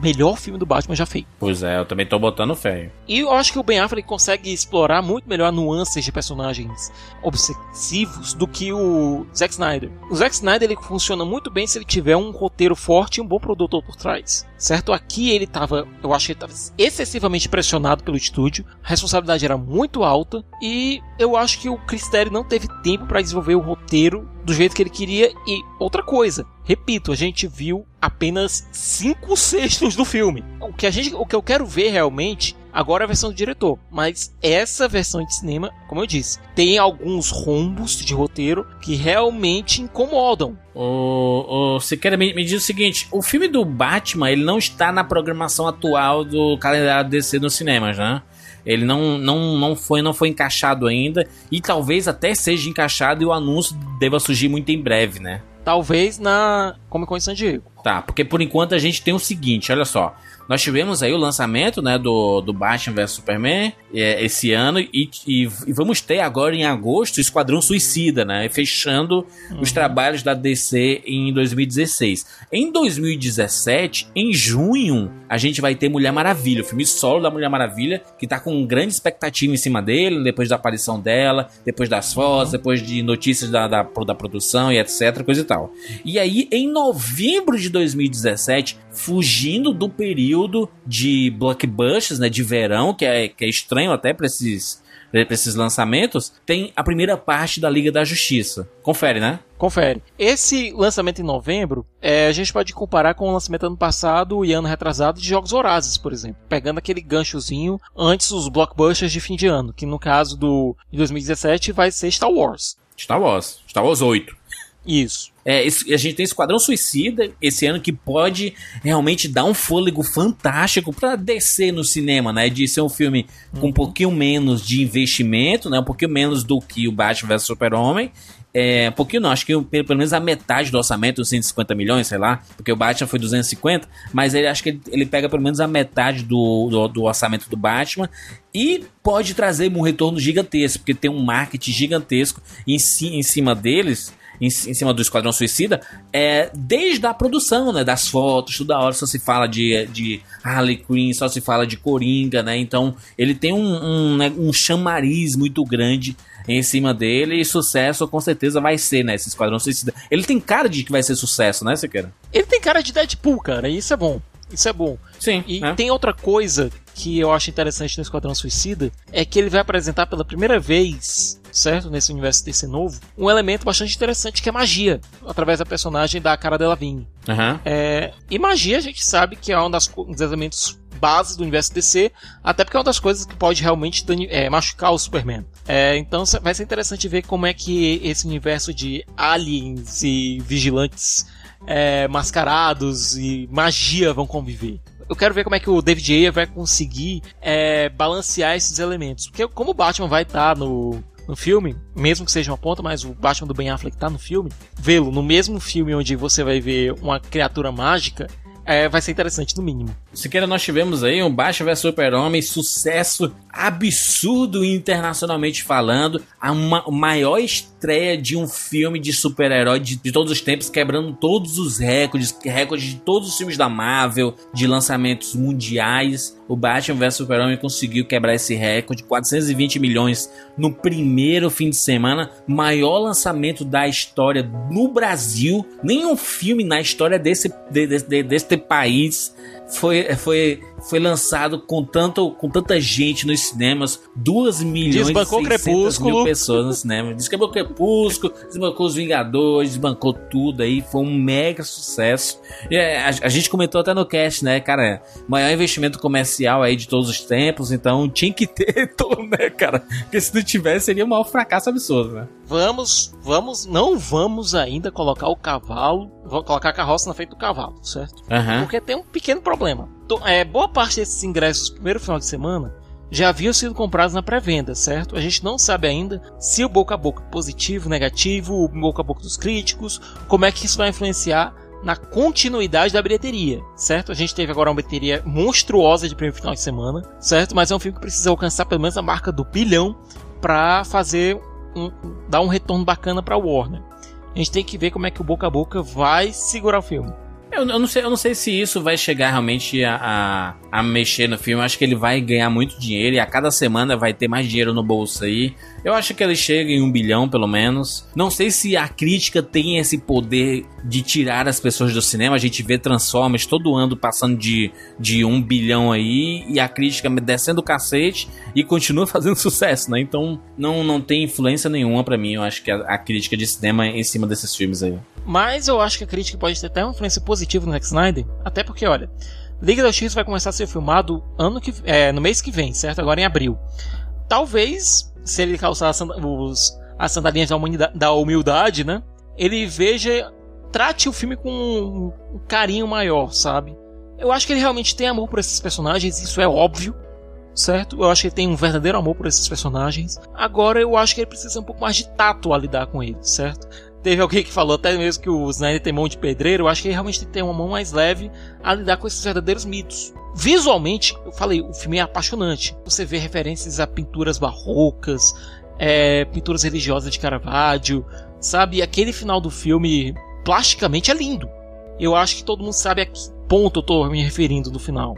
melhor filme do Batman já feito. Pois é, eu também tô botando fé. E eu acho que o Ben Affleck consegue explorar muito melhor nuances de personagens obsessivos do que o Zack Snyder. O Zack Snyder ele funciona muito bem se ele tiver um roteiro forte e um bom produtor por trás. Certo? Aqui ele tava, eu acho que ele tava excessivamente pressionado pelo estúdio, a responsabilidade era muito alta e eu acho que o Chris Terry não teve tempo para desenvolver o roteiro do jeito que ele queria e outra coisa, repito, a gente viu apenas cinco sextos do filme. O que a gente, o que eu quero ver realmente Agora a versão do diretor. Mas essa versão de cinema, como eu disse, tem alguns rombos de roteiro que realmente incomodam. O, o Siqueira me, me diz o seguinte: o filme do Batman ele não está na programação atual do calendário DC nos cinemas, né? Ele não, não, não, foi, não foi encaixado ainda. E talvez até seja encaixado e o anúncio deva surgir muito em breve, né? Talvez na Comic Con de San Diego. Tá, porque por enquanto a gente tem o seguinte, olha só. Nós tivemos aí o lançamento né, do, do Batman vs Superman é, esse ano e, e, e, vamos ter agora em agosto o Esquadrão Suicida, né? Fechando uhum. os trabalhos da DC em 2016. Em 2017, em junho, a gente vai ter Mulher Maravilha, o filme solo da Mulher Maravilha, que tá com grande expectativa em cima dele, depois da aparição dela, depois das fotos, depois de notícias da, da, da produção e etc, coisa e tal. E aí, em novembro de 2017, fugindo do período de blockbusters, né, de verão, que é, que é estranho até para esses, pra esses lançamentos, tem a primeira parte da Liga da Justiça. Confere, né? Confere. Esse lançamento em novembro, é, a gente pode comparar com o lançamento ano passado e ano retrasado de Jogos Horazes, por exemplo. Pegando aquele ganchozinho antes dos blockbusters de fim de ano, que no caso do de 2017 vai ser Star Wars. Star Wars. Star Wars 8. Isso. É, esse, a gente tem Esquadrão Suicida esse ano que pode realmente dar um fôlego fantástico para descer no cinema, né? De ser um filme com um pouquinho menos de investimento, né? Um pouquinho menos do que o Batman vs Super-Homem. É, um pouquinho não, acho que pelo, menos a metade do orçamento, 150 milhões, sei lá, porque o Batman foi 250, mas ele acho que ele, ele pega pelo menos a metade do, do, do, orçamento do Batman e pode trazer um retorno gigantesco, porque tem um marketing gigantesco em, si, em cima deles em, em, cima do Esquadrão Suicida, é, desde a produção, né, das fotos, toda hora só se fala de, de Harley Quinn, só se fala de Coringa, né, então ele tem um, um, né, um chamariz muito grande em cima dele e sucesso com certeza vai ser, né, esse Esquadrão Suicida. Ele tem cara de que vai ser sucesso, né, Sequeira? Ele tem cara de Deadpool, cara, e isso é bom. Isso é bom. Sim. E né? tem outra coisa que eu acho interessante no Esquadrão Suicida, é que ele vai apresentar pela primeira vez certo? Nesse universo desse novo, um elemento bastante interessante que é magia, através da personagem da Cara Delevingne. Uhum. É, e magia a gente sabe que é um, das, um dos elementos bases do universo DC, até porque é uma das coisas que pode realmente é, machucar o Superman. É, então vai ser interessante ver como é que esse universo de aliens e vigilantes é, mascarados e magia vão conviver eu quero ver como é que o David Ayer vai conseguir é, balancear esses elementos. Porque como o Batman vai estar tá no, no filme, mesmo que seja uma ponta, mas o Batman do Ben Affleck tá no filme, vê-lo no mesmo filme onde você vai ver uma criatura mágica, é, vai ser interessante no mínimo. Sequeira, nós tivemos aí um Batman vs Super-Homem, sucesso absurdo internacionalmente falando, a maior estreia de um filme de super-herói de, de, todos os tempos, quebrando todos os recordes, recordes de todos os filmes da Marvel, de lançamentos mundiais. O Batman vs Super-Homem conseguiu quebrar esse recorde, 420 milhões no primeiro fim de semana, maior lançamento da história no Brasil. Nenhum filme na história desse, de, de, de, desse país foi, foi, foi lançado com, tanto, com tanta gente nos cinemas, 2 milhões desbancou e 600 mil pessoas no cinema. Desbancou Crepúsculo, desbancou Os Vingadores, desbancou tudo aí, foi um mega sucesso. E é, a, a, gente comentou até no cast, né, cara, maior investimento comercial aí de todos os tempos, então tinha que ter todo, né, cara? Porque se não tivesse seria um maior fracasso absurdo, né? Vamos, vamos, não vamos ainda colocar o cavalo, colocar a carroça na frente do cavalo, certo? Uhum. Porque tem um pequeno problema. É, boa parte desses ingressos primeiro final de semana já haviam sido comprados na pré-venda, certo? A gente não sabe ainda se o boca a boca positivo, negativo, o boca a boca dos críticos, como é que isso vai influenciar na continuidade da bilheteria, certo? A gente teve agora uma bilheteria monstruosa de primeiro final de semana, certo? Mas é um filme que precisa alcançar pelo menos a marca do bilhão para fazer um, dar um retorno bacana para Warner. A gente tem que ver como é que o boca a boca vai segurar o filme. Eu, eu, não sei, eu não sei se isso vai chegar realmente a, a, a, mexer no filme. Eu acho que ele vai ganhar muito dinheiro e a cada semana vai ter mais dinheiro no bolso aí. Eu acho que ele chega em um bilhão, pelo menos. Não sei se a crítica tem esse poder de tirar as pessoas do cinema. A gente vê Transformers todo ano passando de, de um bilhão aí e a crítica descendo o cacete e continua fazendo sucesso, né? Então não, não tem influência nenhuma para mim. Eu acho que a, a, crítica de cinema é em cima desses filmes aí. Mas eu acho que a crítica pode ter até uma influência positiva no Zack Snyder. Até porque, olha, Liga da Justiça vai começar a ser filmado ano que, é, no mês que vem, certo? Agora em abril. Talvez se ele calçar as, os, as sandalinhas da, da humildade, né? Ele veja, trate o filme com um, carinho maior, sabe? Eu acho que ele realmente tem amor por esses personagens, isso é óbvio, certo? Eu acho que ele tem um verdadeiro amor por esses personagens. Agora eu acho que ele precisa um pouco mais de tato a lidar com eles, certo? Teve alguém que falou até mesmo que o Snyder tem mão de pedreiro. Eu acho que ele realmente tem uma mão mais leve a lidar com esses verdadeiros mitos. Visualmente, eu falei, o filme é apaixonante. Você vê referências a pinturas barrocas, é, pinturas religiosas de Caravaggio, sabe? Aquele final do filme, plasticamente, é lindo. Eu acho que todo mundo sabe a que ponto eu tô me referindo no final.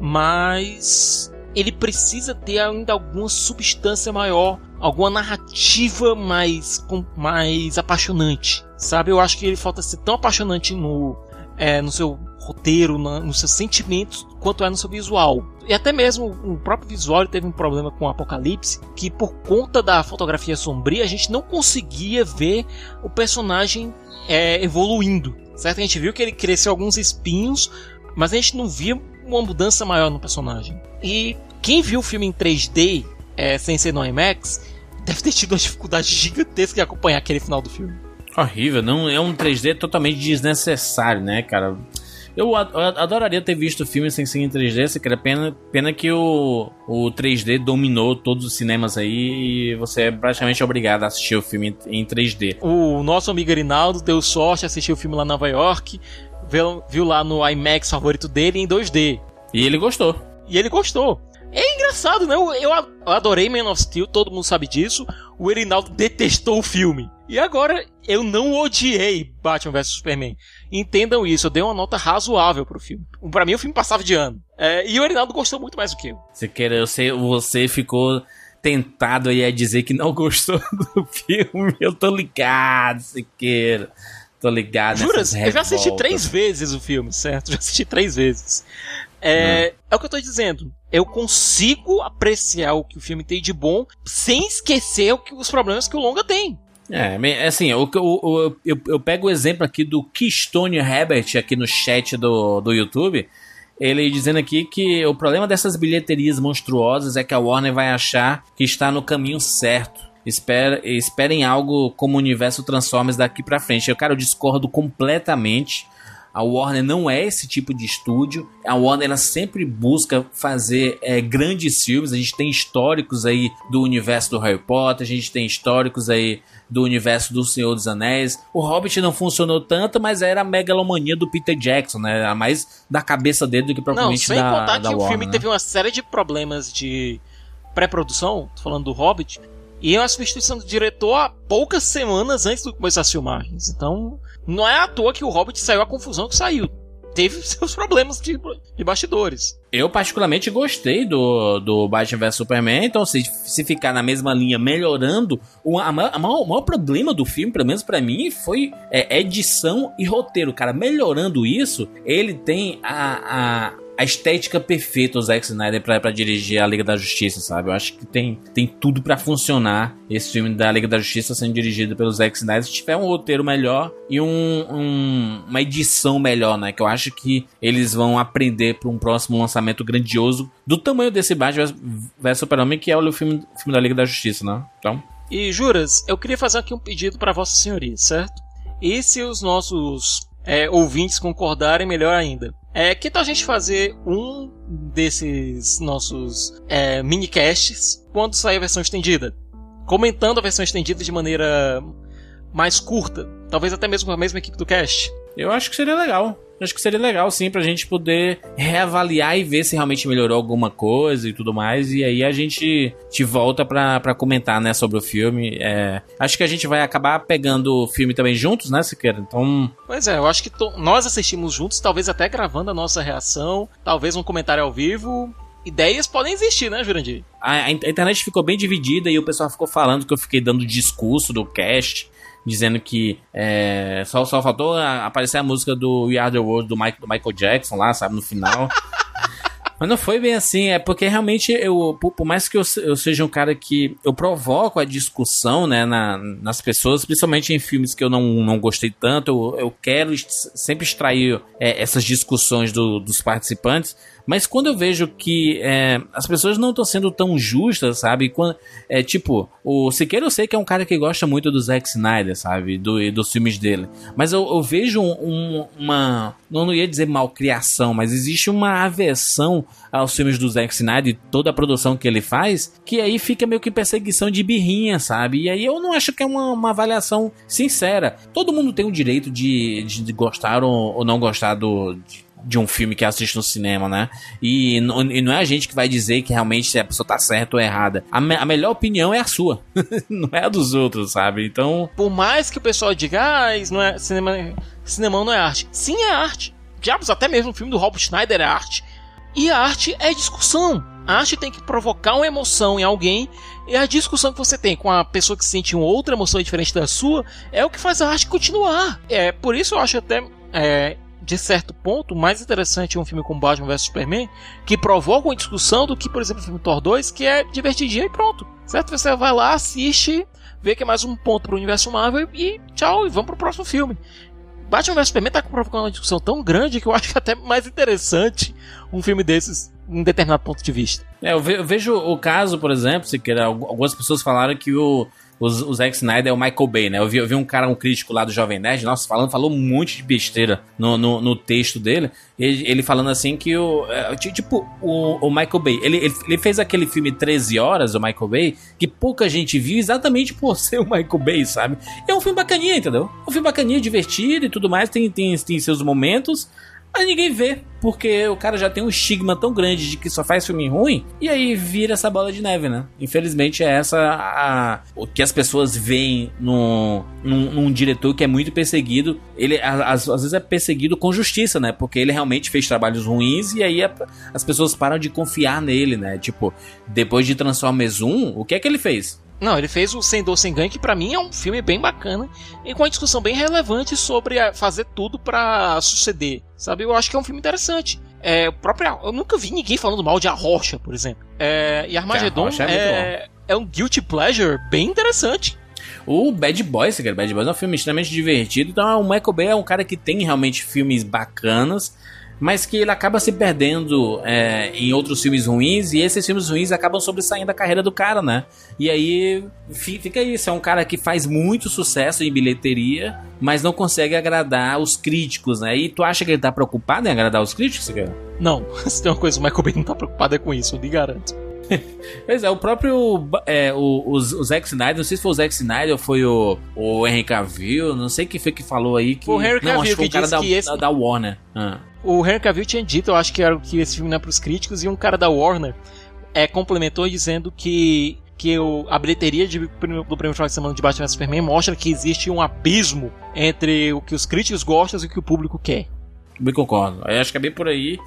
Mas ele precisa ter ainda alguma substância maior, alguma narrativa mais, mais apaixonante, sabe? Eu acho que ele falta ser tão apaixonante no, é, no seu roteiro, na, nos seus sentimentos, quanto é no seu visual. E até mesmo o próprio visual teve um problema com o Apocalipse, que por conta da fotografia sombria, a gente não conseguia ver o personagem é, evoluindo. Certo? A gente viu que ele cresceu alguns espinhos, mas a gente não via uma mudança maior no personagem. E quem viu o filme em 3D, é, sem ser no IMAX, deve ter tido uma dificuldade gigantesca em acompanhar aquele final do filme. Horrível, não é um 3D totalmente desnecessário, né, cara? Eu adoraria ter visto o filme sem ser em 3D, se quer pena, pena que o, o 3D dominou todos os cinemas aí e você é praticamente obrigado a assistir o filme em 3D. O nosso amigo Rinaldo deu sorte, assistiu o filme lá em Nova York, viu, viu lá no IMAX favorito dele em 2D. E ele gostou. E ele gostou. Engraçado, né? Eu, eu adorei Man of Steel, todo mundo sabe disso. O Erinaldo detestou o filme. E agora eu não odiei Batman vs Superman. Entendam isso, eu dei uma nota razoável pro filme. Para mim o filme passava de ano. É, e o Erinaldo gostou muito mais do que eu. Você quer, eu sei, você ficou tentado aí a dizer que não gostou do filme. Eu tô ligado, Siqueira. Tô ligado. Juras? Eu já assisti três vezes o filme, certo? Já assisti três vezes. É, é o que eu tô dizendo. Eu consigo apreciar o que o filme tem de bom sem esquecer o que, os problemas que o longa tem. É, assim, eu, eu, eu, eu pego o exemplo aqui do Keystone Herbert aqui no chat do, do YouTube. Ele dizendo aqui que o problema dessas bilheterias monstruosas é que a Warner vai achar que está no caminho certo. Espera, esperem algo como o universo Transformers daqui pra frente. Eu, cara, eu discordo completamente. A Warner não é esse tipo de estúdio. A Warner ela sempre busca fazer é, grandes filmes. A gente tem históricos aí do universo do Harry Potter, a gente tem históricos aí do universo do Senhor dos Anéis. O Hobbit não funcionou tanto, mas era a megalomania do Peter Jackson, né? Era mais da cabeça dele do que propriamente não, sem da, contar da que Warner, o filme né? teve uma série de problemas de pré-produção, falando do Hobbit, e uma substituição do diretor há poucas semanas antes do começo das filmagens. Então, não é à toa que o Hobbit saiu a confusão que saiu. Teve seus problemas de, de bastidores. Eu particularmente gostei do, do Batman vs Superman, então se, se ficar na mesma linha melhorando, o a o maior problema do filme, pelo menos para mim, foi é, edição e roteiro. Cara, melhorando isso, ele tem a, a a estética perfeita o Zack Snyder pra dirigir a Liga da Justiça, sabe? Eu acho que tem, tem tudo para funcionar esse filme da Liga da Justiça sendo dirigido pelo Zack Snyder se tiver um roteiro melhor e um, um, uma edição melhor, né? Que eu acho que eles vão aprender para um próximo lançamento grandioso do tamanho desse Batman vs Super-Homem, que é o filme, filme da Liga da Justiça, né? Então... E Juras, eu queria fazer aqui um pedido para Vossa Senhoria, certo? E se os nossos é, ouvintes concordarem, melhor ainda. É, que tal a gente fazer um desses nossos é, minicasts quando sair a versão estendida? Comentando a versão estendida de maneira mais curta. Talvez até mesmo com a mesma equipe do cast. Eu acho que seria legal. Acho que seria legal sim pra gente poder reavaliar e ver se realmente melhorou alguma coisa e tudo mais. E aí a gente te volta pra, pra comentar, né, sobre o filme. É, acho que a gente vai acabar pegando o filme também juntos, né, Siqueira? Então. Pois é, eu acho que nós assistimos juntos, talvez até gravando a nossa reação, talvez um comentário ao vivo. ideias podem existir, né, Jurandir? A, a, internet ficou bem dividida e o pessoal ficou falando que eu fiquei dando discurso do cast, dizendo que é, só, só faltou aparecer a música do We Are The World do, Mike, do Michael Jackson lá, sabe, no final. Mas não foi bem assim, é porque realmente eu, por, mais que eu, eu, seja um cara que eu provoco a discussão, né, na, nas pessoas, principalmente em filmes que eu não, não gostei tanto, eu, eu quero sempre extrair é, essas discussões do, dos participantes, mas quando eu vejo que é, as pessoas não estão sendo tão justas, sabe? Quando, é tipo, o Siqueira eu sei que é um cara que gosta muito do Zack Snyder, sabe? Do, dos filmes dele. Mas eu, eu vejo um, uma. Não, não ia dizer malcriação, mas existe uma aversão aos filmes do Zack Snyder e toda a produção que ele faz, que aí fica meio que perseguição de birrinha, sabe? E aí eu não acho que é uma, uma avaliação sincera. Todo mundo tem o direito de, de gostar ou, ou não gostar do. De, de um filme que assiste no cinema, né? E, e, não é a gente que vai dizer que realmente se a pessoa tá certa ou errada. A, me, a melhor opinião é a sua, não é a dos outros, sabe? Então. Por mais que o pessoal diga, ah, não é cinema, cinema não é arte. Sim, é arte. Diabos, até mesmo o filme do Rob Schneider é arte. E a arte é discussão. A arte tem que provocar uma emoção em alguém. E a discussão que você tem com a pessoa que sente uma outra emoção diferente da sua é o que faz a arte continuar. É por isso eu acho até é, de certo ponto, mais interessante um filme como Batman vs Superman, que provoca uma discussão do que, por exemplo, o filme Thor 2, que é divertidinho e pronto. Certo? Você vai lá, assiste, vê que é mais um ponto pro universo Marvel e tchau, e vamos pro próximo filme. Batman vs Superman tá provocando uma discussão tão grande que eu acho é até mais interessante um filme desses em determinado ponto de vista. É, eu vejo o caso, por exemplo, se quer, algumas pessoas falaram que o o, o Zack Snyder é o Michael Bay, né? Eu vi, eu vi um cara, um crítico lá do Jovem Nerd, nossa, falando, falou um monte de besteira no, no, no texto dele. Ele, ele, falando assim que o. É, tipo, o, o Michael Bay. Ele, ele, ele, fez aquele filme 13 horas, o Michael Bay, que pouca gente viu exatamente por ser o Michael Bay, sabe? é um filme bacaninha, entendeu? É um filme bacaninha, divertido e tudo mais, tem, tem, tem seus momentos. Mas ninguém vê, porque o cara já tem um estigma tão grande de que só faz filme ruim, e aí vira essa bola de neve, né? Infelizmente é essa a, o que as pessoas veem no, num, num diretor que é muito perseguido. Ele às, às, vezes é perseguido com justiça, né? Porque ele realmente fez trabalhos ruins e aí a, as pessoas param de confiar nele, né? Tipo, depois de Transformers 1, o que é que ele fez? Não, ele fez o Sem Dor Sem Ganho, que para mim é um filme bem bacana e com uma discussão bem relevante sobre fazer tudo para suceder, sabe? Eu acho que é um filme interessante. É, próprio, eu nunca vi ninguém falando mal de A Rocha, por exemplo. É, e Armageddon é, é, é, um guilty pleasure bem interessante. O Bad Boys, cara, Bad Boys é um filme extremamente divertido. Então, o Michael Bay é um cara que tem realmente filmes bacanas mas que ele acaba se perdendo é, em outros filmes ruins e esses filmes ruins acabam sobressaindo a carreira do cara, né? E aí fica isso, é um cara que faz muito sucesso em bilheteria, mas não consegue agradar os críticos, né? E tu acha que ele tá preocupado em agradar os críticos, cara? Não, se tem uma coisa, o Michael Bay não tá preocupado é com isso, eu lhe garanto. pois é, o próprio é, o, o, o, Zack Snyder, não sei se foi o Zack Snyder ou foi o, o Henry Cavill, não sei quem foi que falou aí que... O Henry Cavill não, acho que foi o cara da, esse... da, da Warner. Ah o Henry Cavill tinha dito, eu acho que era que esse filme não é pros críticos, e um cara da Warner é, complementou dizendo que, que o, a bilheteria de, do primeiro final de semana de Batman vs Superman mostra que existe um abismo entre o que os críticos gostam e o que o público quer. Bem concordo. Eu acho que é bem por aí.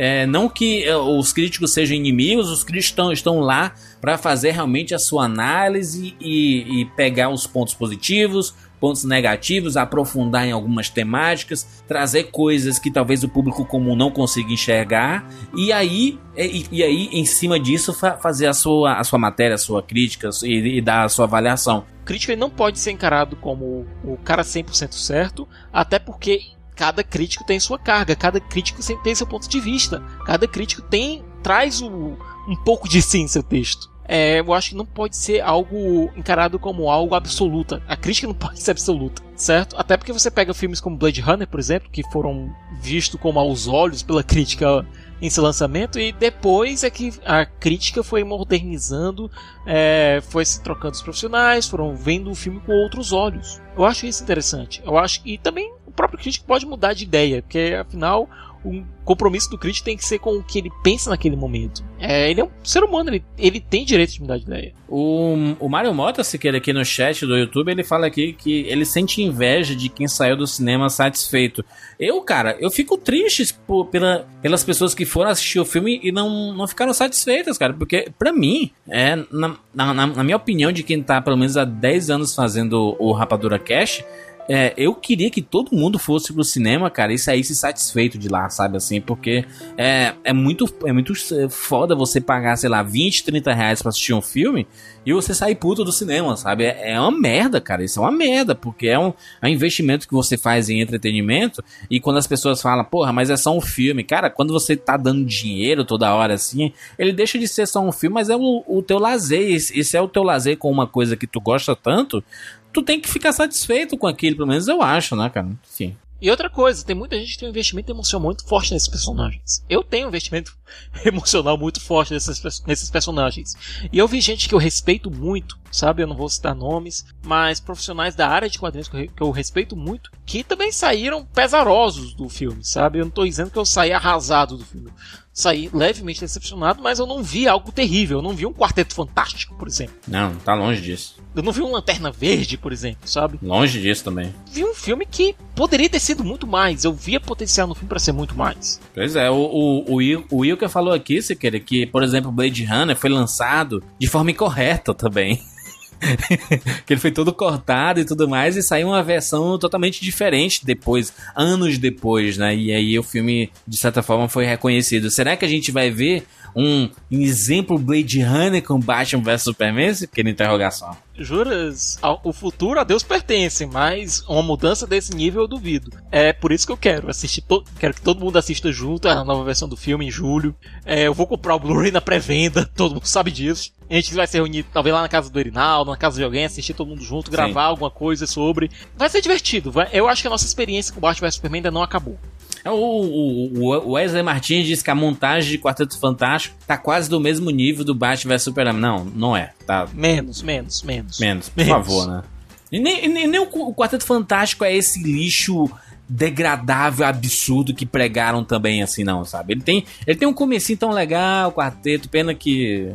É, não que é, os críticos sejam inimigos, os críticos estão, lá para fazer realmente a sua análise e, e pegar os pontos positivos, pontos negativos, aprofundar em algumas temáticas, trazer coisas que talvez o público comum não consiga enxergar e aí e, e aí em cima disso fa fazer a sua, a sua matéria, a sua crítica e, e dar a sua avaliação. O crítico não pode ser encarado como o cara 100% certo, até porque cada crítico tem sua carga, cada crítico tem seu ponto de vista, cada crítico tem traz o, um pouco de si em seu texto é, eu acho que não pode ser algo encarado como algo absoluto. A crítica não pode ser absoluta, certo? Até porque você pega filmes como Blade Runner, por exemplo, que foram vistos como aos olhos pela crítica em seu lançamento e depois é que a crítica foi modernizando, é, foi se trocando os profissionais, foram vendo o filme com outros olhos. Eu acho isso interessante. Eu acho e também próprio crítico pode mudar de ideia, porque afinal um compromisso do crítico tem que ser com o que ele pensa naquele momento. É, ele é um ser humano, ele, ele tem direito de mudar de ideia. O, o Mário Mota, se quer aqui no chat do YouTube, ele fala aqui que ele sente inveja de quem saiu do cinema satisfeito. Eu, cara, eu fico triste por, pela, pelas pessoas que foram assistir o filme e não, não ficaram satisfeitas, cara. Porque, para mim, é, na, na, na, minha opinião, de quem tá pelo menos há 10 anos fazendo o Rapadura Cash, é, eu queria que todo mundo fosse pro cinema, cara, e saísse satisfeito de lá, sabe assim? Porque é, é, muito, é muito foda você pagar, sei lá, 20, 30 reais pra assistir um filme e você sair puto do cinema, sabe? É, é uma merda, cara. Isso é uma merda, porque é um, é um investimento que você faz em entretenimento e quando as pessoas falam, porra, mas é só um filme. Cara, quando você tá dando dinheiro toda hora assim, ele deixa de ser só um filme, mas é o, o teu lazer. Esse, esse é o teu lazer com uma coisa que tu gosta tanto tu tem que ficar satisfeito com aquilo, pelo menos eu acho, né, cara? Enfim. E outra coisa, tem muita gente que tem um investimento emocional muito forte nesses personagens. Eu tenho um investimento emocional muito forte nesses, nesses personagens. E eu vi gente que eu respeito muito, sabe? Eu não vou citar nomes, mas profissionais da área de quadrinhos que eu respeito muito, que também saíram pesarosos do filme, sabe? Eu não tô dizendo que eu saí arrasado do filme saí levemente decepcionado, mas eu não vi algo terrível. Eu não vi um quarteto fantástico, por exemplo. Não, tá longe disso. Eu não vi um Lanterna Verde, por exemplo, sabe? Longe disso também. Vi um filme que poderia ter sido muito mais. Eu via potencial no filme para ser muito mais. Pois é, o, o, o, Will, o Wilker falou aqui, se quer, que, por exemplo, Blade Runner foi lançado de forma incorreta também. que ele foi todo cortado e tudo mais, e saiu uma versão totalmente diferente depois, anos depois, né? E aí o filme, de certa forma, foi reconhecido. Será que a gente vai ver um exemplo Blade Runner com Batman vs Superman? Pequena interrogação. Juras, o futuro a Deus pertence, mas uma mudança desse nível eu duvido. É por isso que eu quero assistir, quero que todo mundo assista junto a nova versão do filme em julho. É, eu vou comprar o Blu-ray na pré-venda, todo mundo sabe disso. A gente vai se reunir, talvez lá na casa do Erinaldo, na casa de alguém, assistir todo mundo junto, gravar Sim. alguma coisa sobre. Vai ser divertido. Vai... Eu acho que a nossa experiência com Batman vs Superman ainda não acabou. É, o, o, o Wesley Martins diz que a montagem de Quarteto Fantástico tá quase do mesmo nível do Batman vs Superman. Não, não é. Tá... Menos, menos, menos. Menos, por menos. favor, né? E nem, nem, nem o Quarteto Fantástico é esse lixo degradável, absurdo que pregaram também, assim, não, sabe? Ele tem, ele tem um comecinho tão legal, o quarteto, pena que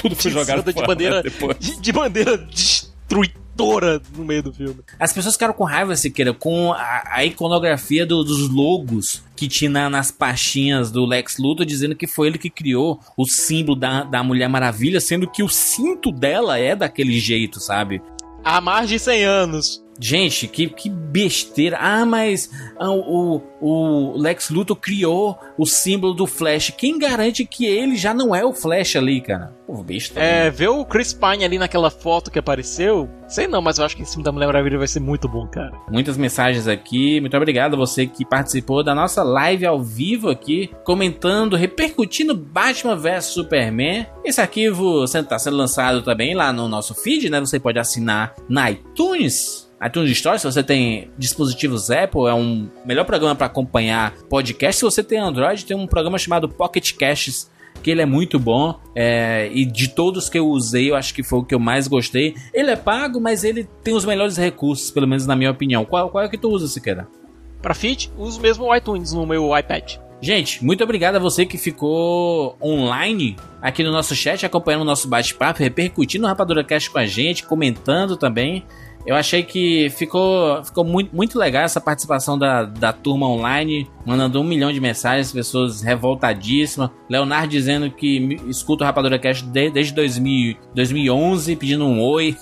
tudo foi jogado de fora, bandeira, depois. De, de bandeira destruidora no meio do filme. As pessoas ficaram com raiva, Siqueira, com a, a iconografia do, dos logos que tinha nas pastinhas do Lex Luthor, dizendo que foi ele que criou o símbolo da, da Mulher Maravilha, sendo que o cinto dela é daquele jeito, sabe? Há mais de 100 anos. Gente, que, que besteira. Ah, mas ah, o, o Lex Luthor criou o símbolo do Flash. Quem garante que ele já não é o Flash ali, cara? Pô, besta. É, ver o Chris Pine ali naquela foto que apareceu. Sei não, mas eu acho que em cima da Mulher Maravilha vai ser muito bom, cara. Muitas mensagens aqui. Muito obrigado a você que participou da nossa live ao vivo aqui, comentando, repercutindo Batman vs Superman. Esse arquivo está sendo lançado também lá no nosso feed, né? Você pode assinar na iTunes iTunes Store, se você tem dispositivos Apple, é um melhor programa para acompanhar podcast. Se você tem Android, tem um programa chamado Pocket Casts, que ele é muito bom. É, e de todos que eu usei, eu acho que foi o que eu mais gostei. Ele é pago, mas ele tem os melhores recursos, pelo menos na minha opinião. Qual, qual é que tu usa, Siqueira? Para feed, uso mesmo o iTunes no meu iPad. Gente, muito obrigado a você que ficou online aqui no nosso chat, acompanhando o nosso bate-papo, repercutindo o Rapadura Cast com a gente, comentando também. Eu achei que ficou, ficou muito, muito legal essa participação da, da turma online, mandando um milhão de mensagens, pessoas revoltadíssimas. Leonardo dizendo que escuta o Rapadura Cast desde 2000, 2011, pedindo um oi.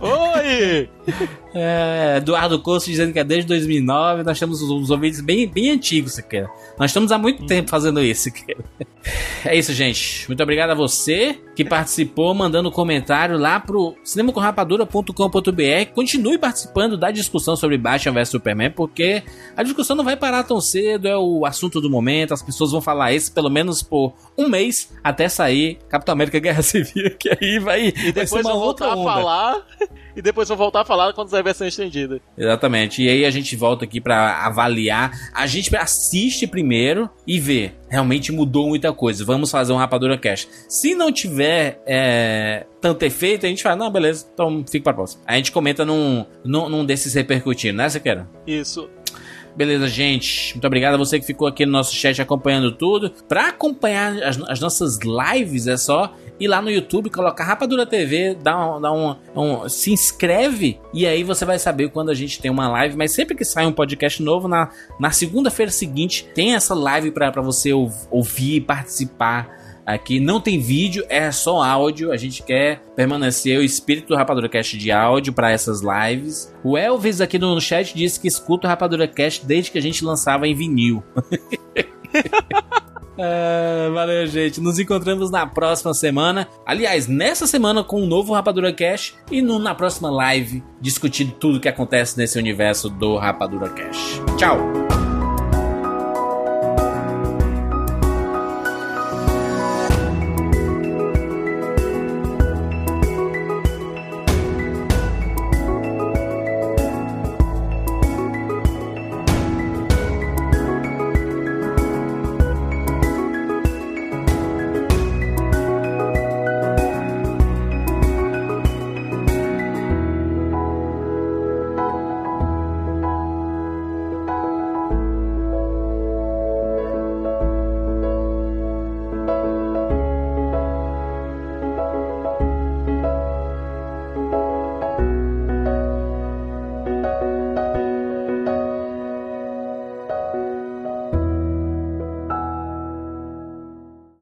Oi! É, Eduardo Costa dizendo que é desde 2009. Nós temos os ouvintes bem, bem antigos, Siqueira. Nós estamos há muito tempo fazendo isso, Siqueira. É isso, gente. Muito obrigado a você que participou, mandando um comentário lá pro cinemacomrapadura.com.br. Continue participando da discussão sobre Batman vs Superman, porque a discussão não vai parar tão cedo, é o assunto do momento. As pessoas vão falar isso pelo menos por um mês até sair Capitão América Guerra Civil, que aí vai, e depois vai ser uma outra onda. a falar e depois vou voltar a falar quando sair a versão estendida. Exatamente. E aí a gente volta aqui para avaliar. A gente assiste primeiro e vê. Realmente mudou muita coisa. Vamos fazer um Rapadura Cash. Se não tiver é, tanto efeito, a gente fala, não, beleza, então fica pra próxima. A gente comenta num, num, num desses repercutindo, né, Sequeira? Isso. Beleza, gente. Muito obrigado a você que ficou aqui no nosso chat acompanhando tudo. Para acompanhar as, as, nossas lives é só ir lá no YouTube, colocar Rapadura TV, dá um, dá um, um, se inscreve e aí você vai saber quando a gente tem uma live. Mas sempre que sai um podcast novo, na, na segunda-feira seguinte, tem essa live para você ouvir e participar Aqui não tem vídeo, é só áudio. A gente quer permanecer o espírito do Rapadura Cast de áudio para essas lives. O Elvis aqui no chat disse que escuta o Rapadura Cast desde que a gente lançava em vinil. É, valeu, gente. Nos encontramos na próxima semana. Aliás, nessa semana com um novo Rapadura Cash e no, na próxima live discutindo tudo que acontece nesse universo do Rapadura Cash. Tchau!